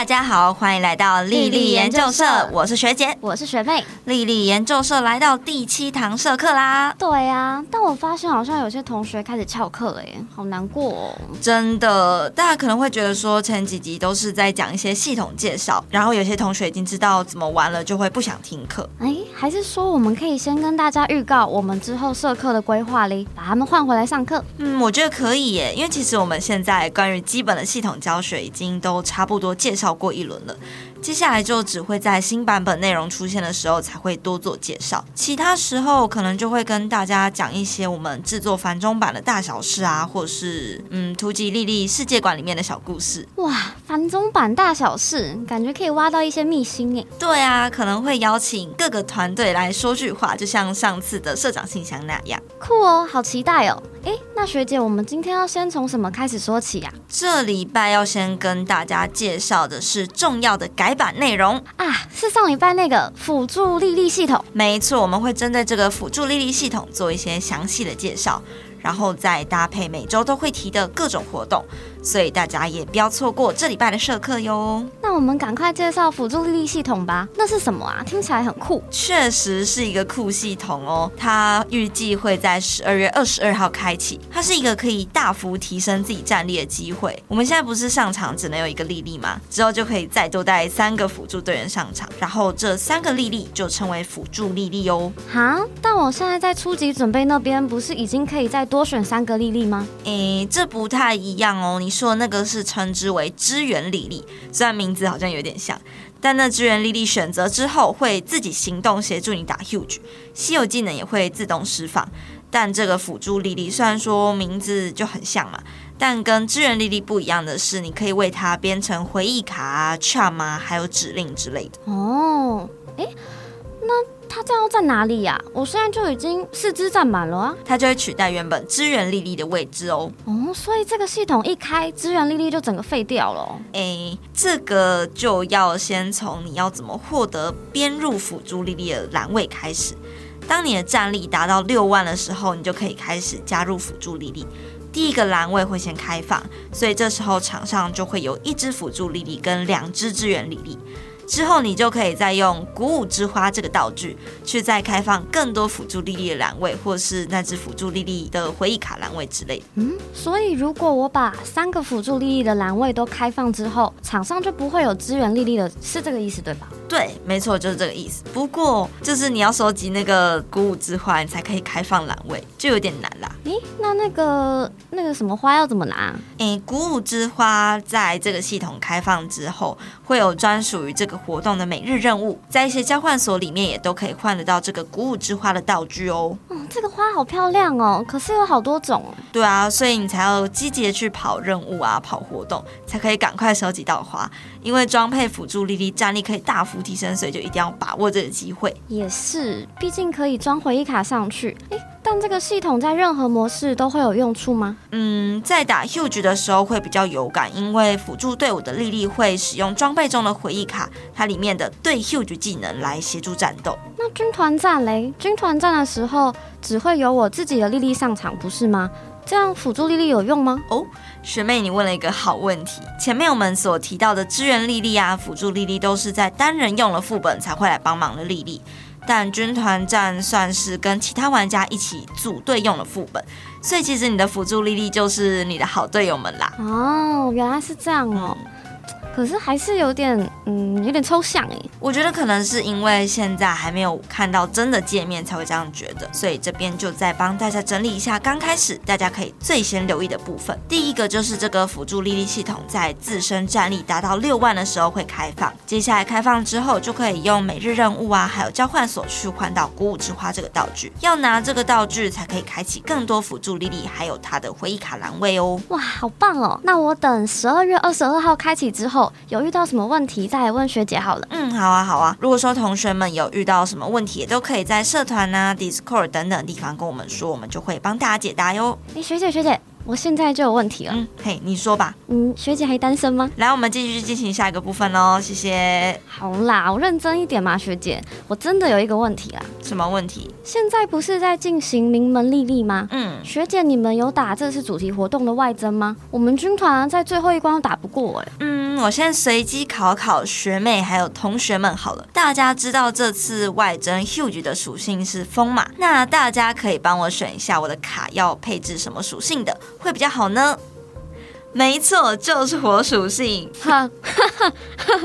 大家好，欢迎来到丽丽研究社，我是学姐，我是学妹。丽丽研究社来到第七堂社课啦。对呀，但我发现好像有些同学开始翘课了耶，好难过哦。真的，大家可能会觉得说前几集都是在讲一些系统介绍，然后有些同学已经知道怎么玩了，就会不想听课。哎，还是说我们可以先跟大家预告我们之后社课的规划哩，把他们换回来上课？嗯，我觉得可以耶，因为其实我们现在关于基本的系统教学已经都差不多介绍过一轮了。接下来就只会在新版本内容出现的时候才会多做介绍，其他时候可能就会跟大家讲一些我们制作繁中版的大小事啊，或者是嗯图吉丽丽世界馆里面的小故事。哇，繁中版大小事，感觉可以挖到一些秘辛诶。对啊，可能会邀请各个团队来说句话，就像上次的社长信箱那样。酷哦，好期待哦。哎，那学姐，我们今天要先从什么开始说起呀？这礼拜要先跟大家介绍的是重要的改版内容啊，是上礼拜那个辅助莉莉系统。没错，我们会针对这个辅助莉莉系统做一些详细的介绍。然后再搭配每周都会提的各种活动，所以大家也不要错过这礼拜的社课哟。那我们赶快介绍辅助丽丽系统吧。那是什么啊？听起来很酷。确实是一个酷系统哦。它预计会在十二月二十二号开启。它是一个可以大幅提升自己战力的机会。我们现在不是上场只能有一个丽丽吗？之后就可以再多带三个辅助队员上场，然后这三个丽丽就称为辅助丽丽哦。哈？但我现在在初级准备那边不是已经可以再多选三个莉莉吗？诶，这不太一样哦。你说那个是称之为支援莉莉，虽然名字好像有点像，但那支援莉莉选择之后会自己行动协助你打 huge，稀有技能也会自动释放。但这个辅助莉莉虽然说名字就很像嘛，但跟支援莉莉不一样的是，你可以为它编成回忆卡啊、charm 啊，还有指令之类的。哦，诶，那。他这样在哪里呀？我现在就已经四肢占满了啊！他就会取代原本支援丽丽的位置哦。哦，所以这个系统一开，支援丽丽就整个废掉了。哎，这个就要先从你要怎么获得编入辅助丽丽的栏位开始。当你的战力达到六万的时候，你就可以开始加入辅助丽丽。第一个栏位会先开放，所以这时候场上就会有一支辅助丽丽跟两支支援丽丽。之后，你就可以再用鼓舞之花这个道具，去再开放更多辅助莉莉的栏位，或是那只辅助莉莉的回忆卡栏位之类的。嗯，所以如果我把三个辅助莉莉的栏位都开放之后，场上就不会有支援莉莉的，是这个意思对吧？对，没错，就是这个意思。不过，就是你要收集那个鼓舞之花，你才可以开放栏位，就有点难啦。诶，那那个那个什么花要怎么拿？诶，鼓舞之花在这个系统开放之后，会有专属于这个。活动的每日任务，在一些交换所里面也都可以换得到这个鼓舞之花的道具哦。嗯，这个花好漂亮哦，可是有好多种。对啊，所以你才要积极的去跑任务啊，跑活动，才可以赶快收集到花。因为装配辅助莉莉战力可以大幅提升，所以就一定要把握这个机会。也是，毕竟可以装回忆卡上去。诶，但这个系统在任何模式都会有用处吗？嗯，在打 huge 的时候会比较有感，因为辅助队伍的莉莉会使用装备中的回忆卡，它里面的对 huge 技能来协助战斗。那军团战嘞？军团战的时候只会有我自己的莉莉上场，不是吗？这样辅助莉莉有用吗？哦，学妹，你问了一个好问题。前面我们所提到的支援莉莉啊，辅助莉莉都是在单人用了副本才会来帮忙的莉莉。但军团战算是跟其他玩家一起组队用了副本，所以其实你的辅助莉莉就是你的好队友们啦。哦，原来是这样哦。可是还是有点，嗯，有点抽象哎。我觉得可能是因为现在还没有看到真的界面，才会这样觉得。所以这边就再帮大家整理一下，刚开始大家可以最先留意的部分。第一个就是这个辅助莉莉系统在自身战力达到六万的时候会开放，接下来开放之后就可以用每日任务啊，还有交换所去换到鼓舞之花这个道具。要拿这个道具才可以开启更多辅助莉莉，还有它的回忆卡栏位哦。哇，好棒哦！那我等十二月二十二号开启之后。有遇到什么问题再来问学姐好了。嗯，好啊，好啊。如果说同学们有遇到什么问题，也都可以在社团啊、Discord 等等地方跟我们说，我们就会帮大家解答哟。哎，学姐，学姐。我现在就有问题了。嗯，嘿，你说吧。嗯，学姐还单身吗？来，我们继续进行下一个部分喽。谢谢。好啦，我认真一点嘛，学姐。我真的有一个问题啦。什么问题？现在不是在进行名门丽丽吗？嗯。学姐，你们有打这次主题活动的外征吗？我们军团在最后一关都打不过哎。嗯，我先随机考考学妹还有同学们好了。大家知道这次外征 Huge 的属性是风嘛？那大家可以帮我选一下我的卡要配置什么属性的会比较好呢？没错，就是火属性。哈哈哈哈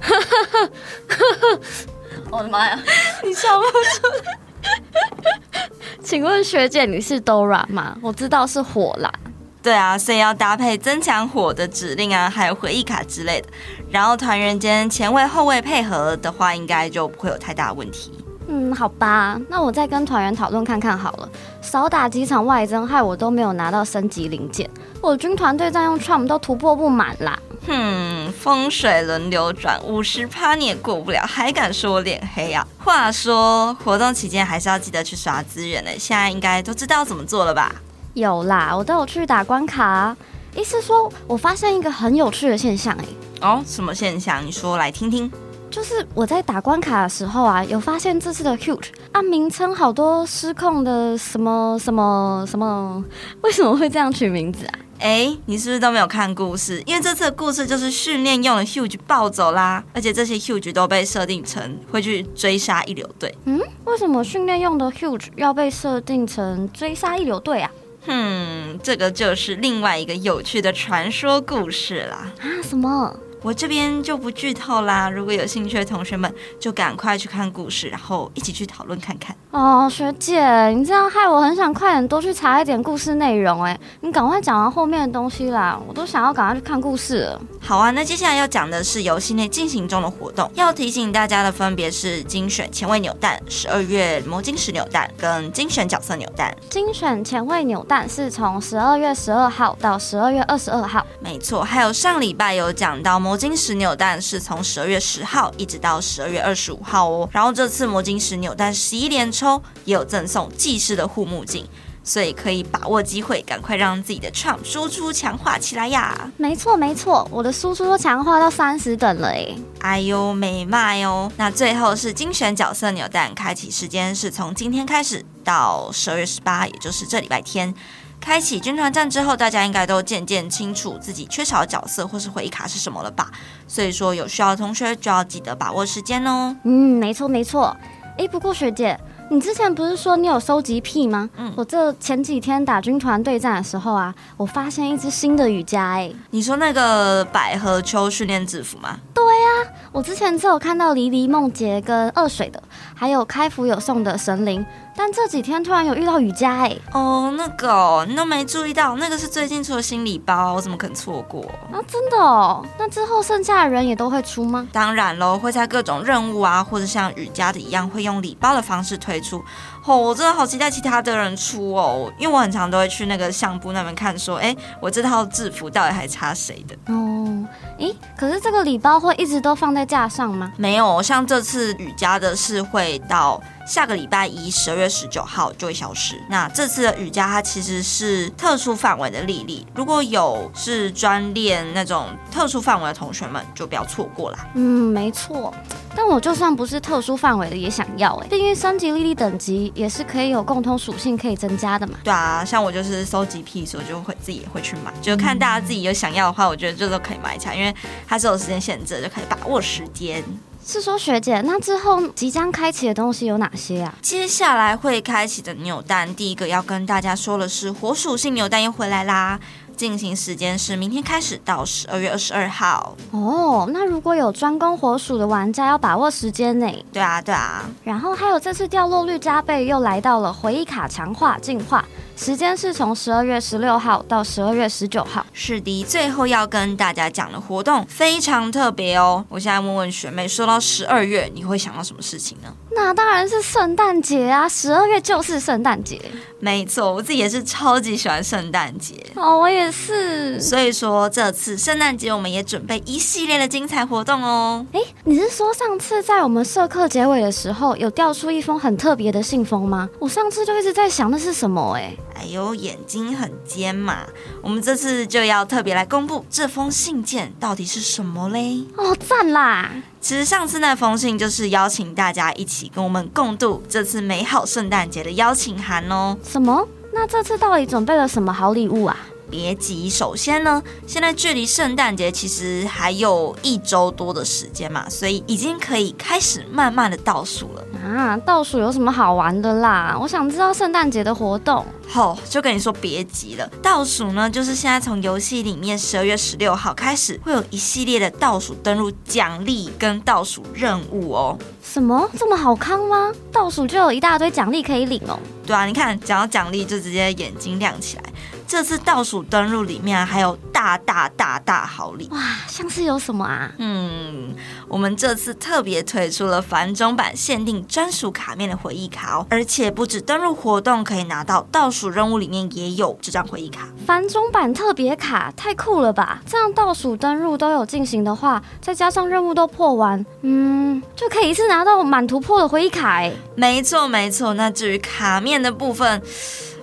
哈哈哈，我的妈呀！你笑不出？请问学姐你是 Dora 吗？我知道是火啦。对啊，所以要搭配增强火的指令啊，还有回忆卡之类的。然后团员间前卫后卫配合的话，应该就不会有太大问题。嗯，好吧，那我再跟团员讨论看看好了。少打几场外征，害我都没有拿到升级零件。我军团队在用 Trump 都突破不满啦。哼，风水轮流转，五十趴你也过不了，还敢说我脸黑啊？话说活动期间还是要记得去刷资源的，现在应该都知道怎么做了吧？有啦，我都有去打关卡。意思说，我发现一个很有趣的现象，哎，哦，什么现象？你说来听听。就是我在打关卡的时候啊，有发现这次的 huge 啊名称好多失控的什么什么什么，为什么会这样取名字啊？哎，你是不是都没有看故事？因为这次的故事就是训练用的 huge 暴走啦，而且这些 huge 都被设定成会去追杀一流队。嗯，为什么训练用的 huge 要被设定成追杀一流队啊？哼，这个就是另外一个有趣的传说故事啦。啊，什么？我这边就不剧透啦，如果有兴趣的同学们，就赶快去看故事，然后一起去讨论看看。哦，学姐，你这样害我很想快点多去查一点故事内容。哎，你赶快讲完后面的东西啦，我都想要赶快去看故事了。好啊，那接下来要讲的是游戏内进行中的活动，要提醒大家的分别是精选前卫扭蛋、十二月魔晶石扭蛋跟精选角色扭蛋。精选前卫扭蛋是从十二月十二号到十二月二十二号，没错。还有上礼拜有讲到。魔晶石扭蛋是从十二月十号一直到十二月二十五号哦，然后这次魔晶石扭蛋十一连抽也有赠送技师的护目镜，所以可以把握机会，赶快让自己的 Trump 输出强化起来呀！没错没错，我的输出都强化到三十等了诶。哎呦没卖哦！那最后是精选角色扭蛋，开启时间是从今天开始到十二月十八，也就是这礼拜天。开启军团战之后，大家应该都渐渐清楚自己缺少的角色或是回忆卡是什么了吧？所以说有需要的同学就要记得把握时间哦。嗯，没错没错。哎，不过学姐，你之前不是说你有收集癖吗？嗯，我这前几天打军团对战的时候啊，我发现一只新的雨夹。诶，你说那个百合秋训练制服吗？对呀，我之前只有看到黎黎梦洁跟二水的，还有开服有送的神灵。但这几天突然有遇到雨佳哎哦，那个你都没注意到，那个是最近出的新礼包，我怎么可能错过啊？真的哦，那之后剩下的人也都会出吗？当然喽，会在各种任务啊，或者像雨佳的一样，会用礼包的方式推出。哦，我真的好期待其他的人出哦，因为我很常都会去那个相簿那边看，说，哎，我这套制服到底还差谁的？哦，咦，可是这个礼包会一直都放在架上吗？没有，像这次雨佳的是会到。下个礼拜一，十二月十九号就会消失。那这次的雨佳它其实是特殊范围的莉莉，如果有是专练那种特殊范围的同学们，就不要错过啦。嗯，没错。但我就算不是特殊范围的，也想要哎，毕竟升级莉莉等级也是可以有共同属性可以增加的嘛。对啊，像我就是收集癖，所以就会自己也会去买。就看大家自己有想要的话，我觉得这都可以买起来，因为它是有时间限制，就可以把握时间。是说学姐，那之后即将开启的东西有哪些啊？接下来会开启的扭蛋，第一个要跟大家说的是火属性扭蛋又回来啦。进行时间是明天开始到十二月二十二号。哦，那如果有专攻火属的玩家要把握时间呢？对啊，对啊。然后还有这次掉落率加倍，又来到了回忆卡强化进化。时间是从十二月十六号到十二月十九号。是的，最后要跟大家讲的活动非常特别哦。我现在问问学妹，说到十二月，你会想到什么事情呢？那当然是圣诞节啊！十二月就是圣诞节。没错，我自己也是超级喜欢圣诞节哦，我也是。所以说这次圣诞节我们也准备一系列的精彩活动哦。哎，你是说上次在我们社课结尾的时候有调出一封很特别的信封吗？我上次就一直在想那是什么哎。哎呦，眼睛很尖嘛！我们这次就要特别来公布这封信件到底是什么嘞？哦，赞啦！其实上次那封信就是邀请大家一起跟我们共度这次美好圣诞节的邀请函哦。什么？那这次到底准备了什么好礼物啊？别急，首先呢，现在距离圣诞节其实还有一周多的时间嘛，所以已经可以开始慢慢的倒数了。啊，倒数有什么好玩的啦？我想知道圣诞节的活动。好，就跟你说别急了，倒数呢，就是现在从游戏里面十二月十六号开始，会有一系列的倒数登录奖励跟倒数任务哦。什么这么好康吗？倒数就有一大堆奖励可以领哦。对啊，你看讲到奖励就直接眼睛亮起来。这次倒数登录里面还有大大大大好礼哇！像是有什么啊？嗯，我们这次特别推出了繁中版限定专属卡面的回忆卡哦，而且不止登录活动可以拿到，倒数任务里面也有这张回忆卡。繁中版特别卡太酷了吧！这样倒数登录都有进行的话，再加上任务都破完，嗯，就可以一次拿到满突破的回忆卡哎。没错没错，那至于卡面的部分，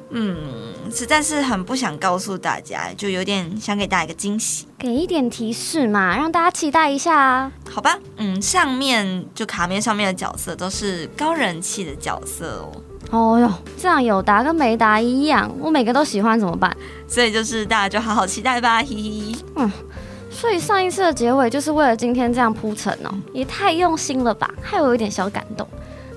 嗯。实在是很不想告诉大家，就有点想给大家一个惊喜，给一点提示嘛，让大家期待一下啊。好吧，嗯，上面就卡面上面的角色都是高人气的角色哦。哦哟，这样有答跟没答一样，我每个都喜欢怎么办？所以就是大家就好好期待吧，嘿嘿。嗯，所以上一次的结尾就是为了今天这样铺陈哦，也太用心了吧，害我有点小感动。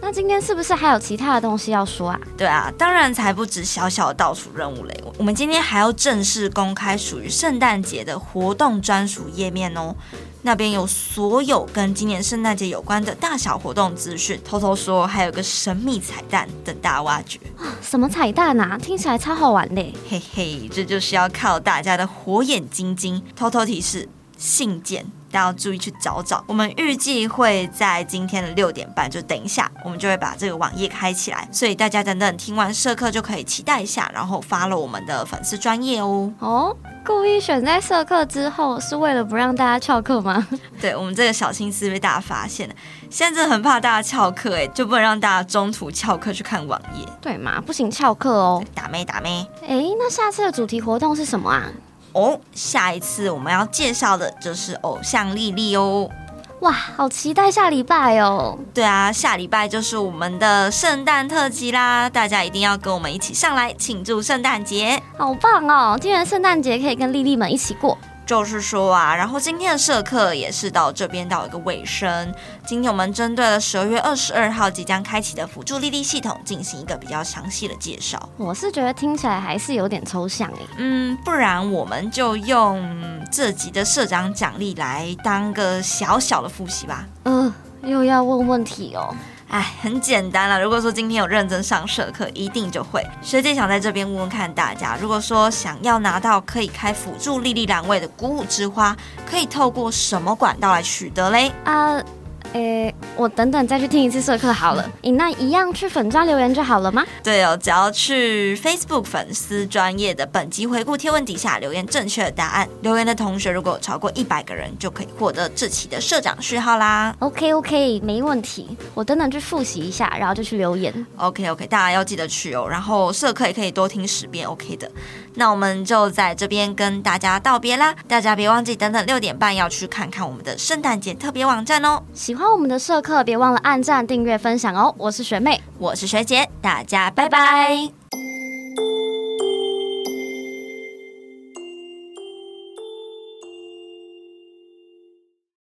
那今天是不是还有其他的东西要说啊？对啊，当然才不止小小的倒数任务嘞。我们今天还要正式公开属于圣诞节的活动专属页面哦，那边有所有跟今年圣诞节有关的大小活动资讯。偷偷说，还有个神秘彩蛋等大家挖掘。什么彩蛋啊？听起来超好玩嘞！嘿嘿，这就是要靠大家的火眼金睛。偷偷提示：信件。大家要注意去找找，我们预计会在今天的六点半，就等一下，我们就会把这个网页开起来，所以大家等等听完社课就可以期待一下，然后发了我们的粉丝专业哦。哦，故意选在社课之后，是为了不让大家翘课吗？对我们这个小心思被大家发现了，现在真的很怕大家翘课，哎，就不能让大家中途翘课去看网页，对嘛？不行翘课哦，打咩打咩。哎，那下次的主题活动是什么啊？哦，下一次我们要介绍的就是偶像丽丽哦，哇，好期待下礼拜哦！对啊，下礼拜就是我们的圣诞特辑啦，大家一定要跟我们一起上来庆祝圣诞节，好棒哦！今年圣诞节可以跟丽丽们一起过。就是说啊，然后今天的社课也是到这边到一个尾声。今天我们针对了十二月二十二号即将开启的辅助丽丽系统进行一个比较详细的介绍。我是觉得听起来还是有点抽象诶。嗯，不然我们就用这集的社长奖励来当个小小的复习吧。呃，又要问问题哦。哎，很简单了。如果说今天有认真上社课，一定就会。学姐想在这边问问看大家，如果说想要拿到可以开辅助莉莉兰位的鼓舞之花，可以透过什么管道来取得嘞？啊。诶，我等等再去听一次社课好了。你那一样去粉专留言就好了吗？对哦，只要去 Facebook 粉丝专业的本集回顾贴文底下留言正确的答案，留言的同学如果有超过一百个人，就可以获得这期的社长序号啦。OK OK，没问题。我等等去复习一下，然后就去留言。OK OK，大家要记得去哦。然后社课也可以多听十遍，OK 的。那我们就在这边跟大家道别啦。大家别忘记等等六点半要去看看我们的圣诞节特别网站哦。喜欢我们的社课，别忘了按赞、订阅、分享哦！我是学妹，我是学姐，大家拜拜。